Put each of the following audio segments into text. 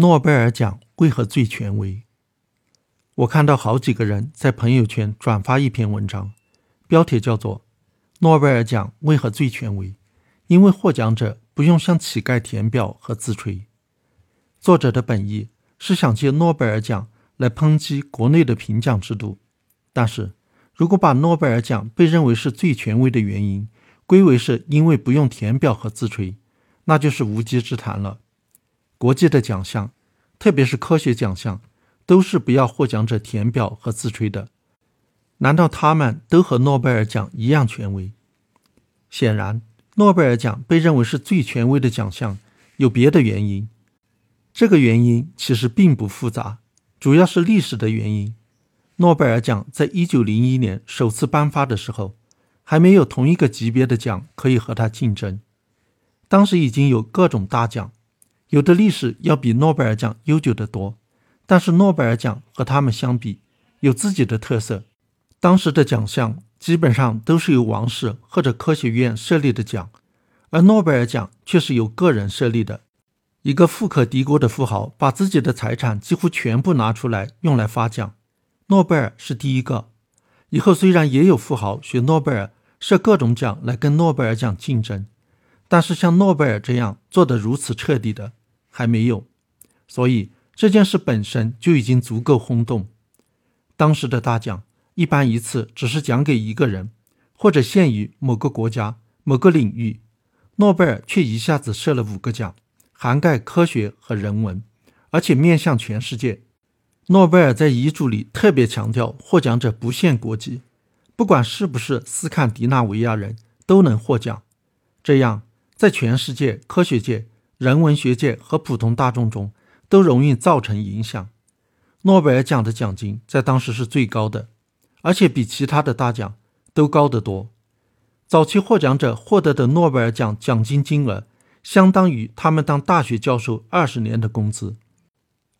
诺贝尔奖为何最权威？我看到好几个人在朋友圈转发一篇文章，标题叫做“诺贝尔奖为何最权威？因为获奖者不用向乞丐填表和自吹。”作者的本意是想借诺贝尔奖来抨击国内的评奖制度，但是如果把诺贝尔奖被认为是最权威的原因归为是因为不用填表和自吹，那就是无稽之谈了。国际的奖项，特别是科学奖项，都是不要获奖者填表和自吹的。难道他们都和诺贝尔奖一样权威？显然，诺贝尔奖被认为是最权威的奖项，有别的原因。这个原因其实并不复杂，主要是历史的原因。诺贝尔奖在一九零一年首次颁发的时候，还没有同一个级别的奖可以和它竞争。当时已经有各种大奖。有的历史要比诺贝尔奖悠久得多，但是诺贝尔奖和他们相比有自己的特色。当时的奖项基本上都是由王室或者科学院设立的奖，而诺贝尔奖却是由个人设立的。一个富可敌国的富豪把自己的财产几乎全部拿出来用来发奖，诺贝尔是第一个。以后虽然也有富豪学诺贝尔设各种奖来跟诺贝尔奖竞争，但是像诺贝尔这样做得如此彻底的。还没有，所以这件事本身就已经足够轰动。当时的大奖一般一次只是奖给一个人，或者限于某个国家、某个领域。诺贝尔却一下子设了五个奖，涵盖科学和人文，而且面向全世界。诺贝尔在遗嘱里特别强调，获奖者不限国籍，不管是不是斯堪的纳维亚人都能获奖。这样，在全世界科学界。人文学界和普通大众中都容易造成影响。诺贝尔奖的奖金在当时是最高的，而且比其他的大奖都高得多。早期获奖者获得的诺贝尔奖奖金金额相当于他们当大学教授二十年的工资。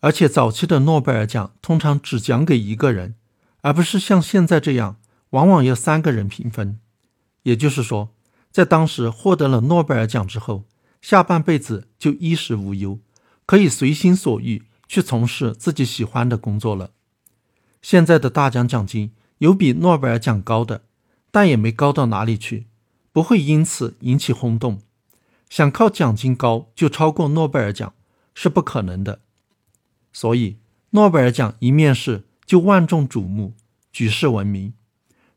而且早期的诺贝尔奖通常只奖给一个人，而不是像现在这样往往要三个人平分。也就是说，在当时获得了诺贝尔奖之后。下半辈子就衣食无忧，可以随心所欲去从事自己喜欢的工作了。现在的大奖奖金有比诺贝尔奖高的，但也没高到哪里去，不会因此引起轰动。想靠奖金高就超过诺贝尔奖是不可能的。所以，诺贝尔奖一面试就万众瞩目，举世闻名。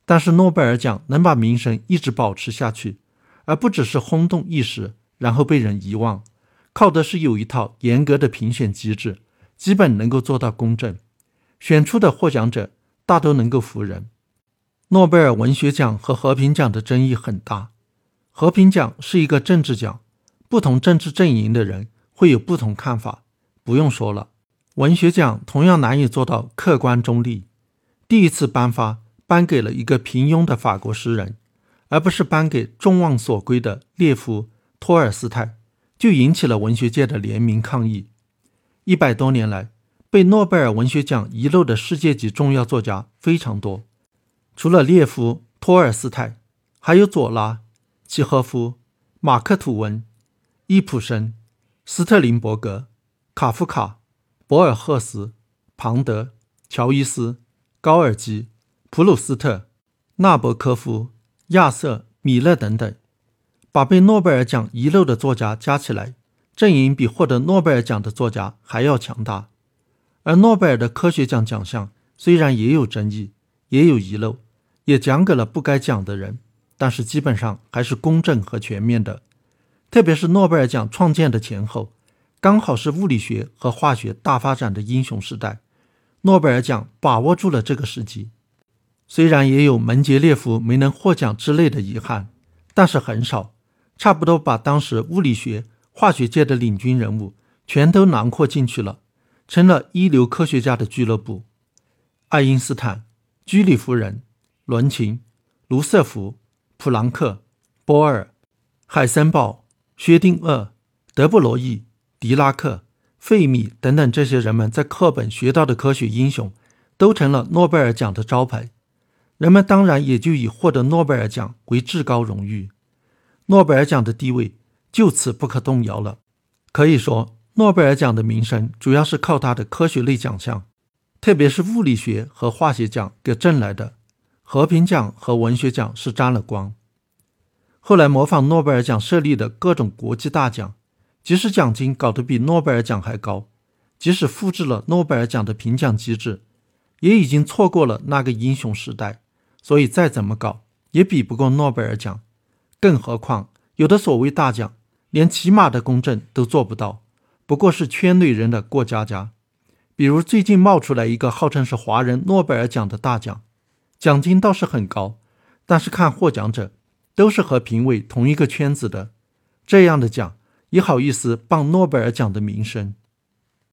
但是，诺贝尔奖能把名声一直保持下去，而不只是轰动一时。然后被人遗忘，靠的是有一套严格的评选机制，基本能够做到公正，选出的获奖者大都能够服人。诺贝尔文学奖和和平奖的争议很大，和平奖是一个政治奖，不同政治阵营的人会有不同看法，不用说了。文学奖同样难以做到客观中立，第一次颁发颁给了一个平庸的法国诗人，而不是颁给众望所归的列夫。托尔斯泰就引起了文学界的联名抗议。一百多年来，被诺贝尔文学奖遗漏的世界级重要作家非常多，除了列夫·托尔斯泰，还有左拉、契诃夫、马克·吐温、伊普生、斯特林伯格、卡夫卡、博尔赫斯、庞德、乔伊斯、高尔基、普鲁斯特、纳博科夫、亚瑟·米勒等等。把被诺贝尔奖遗漏的作家加起来，阵营比获得诺贝尔奖的作家还要强大。而诺贝尔的科学奖奖项虽然也有争议，也有遗漏，也奖给了不该奖的人，但是基本上还是公正和全面的。特别是诺贝尔奖创建的前后，刚好是物理学和化学大发展的英雄时代，诺贝尔奖把握住了这个时机。虽然也有门捷列夫没能获奖之类的遗憾，但是很少。差不多把当时物理学、化学界的领军人物全都囊括进去了，成了一流科学家的俱乐部。爱因斯坦、居里夫人、伦琴、卢瑟福、普朗克、波尔、海森堡、薛定谔、德布罗意、狄拉克、费米等等这些人们在课本学到的科学英雄，都成了诺贝尔奖的招牌。人们当然也就以获得诺贝尔奖为至高荣誉。诺贝尔奖的地位就此不可动摇了。可以说，诺贝尔奖的名声主要是靠他的科学类奖项，特别是物理学和化学奖给挣来的。和平奖和文学奖是沾了光。后来模仿诺贝尔奖设立的各种国际大奖，即使奖金搞得比诺贝尔奖还高，即使复制了诺贝尔奖的评奖机制，也已经错过了那个英雄时代。所以再怎么搞，也比不过诺贝尔奖。更何况有的所谓大奖，连起码的公正都做不到，不过是圈内人的过家家。比如最近冒出来一个号称是华人诺贝尔奖的大奖。奖金倒是很高，但是看获奖者都是和评委同一个圈子的，这样的奖也好意思傍诺贝尔奖的名声？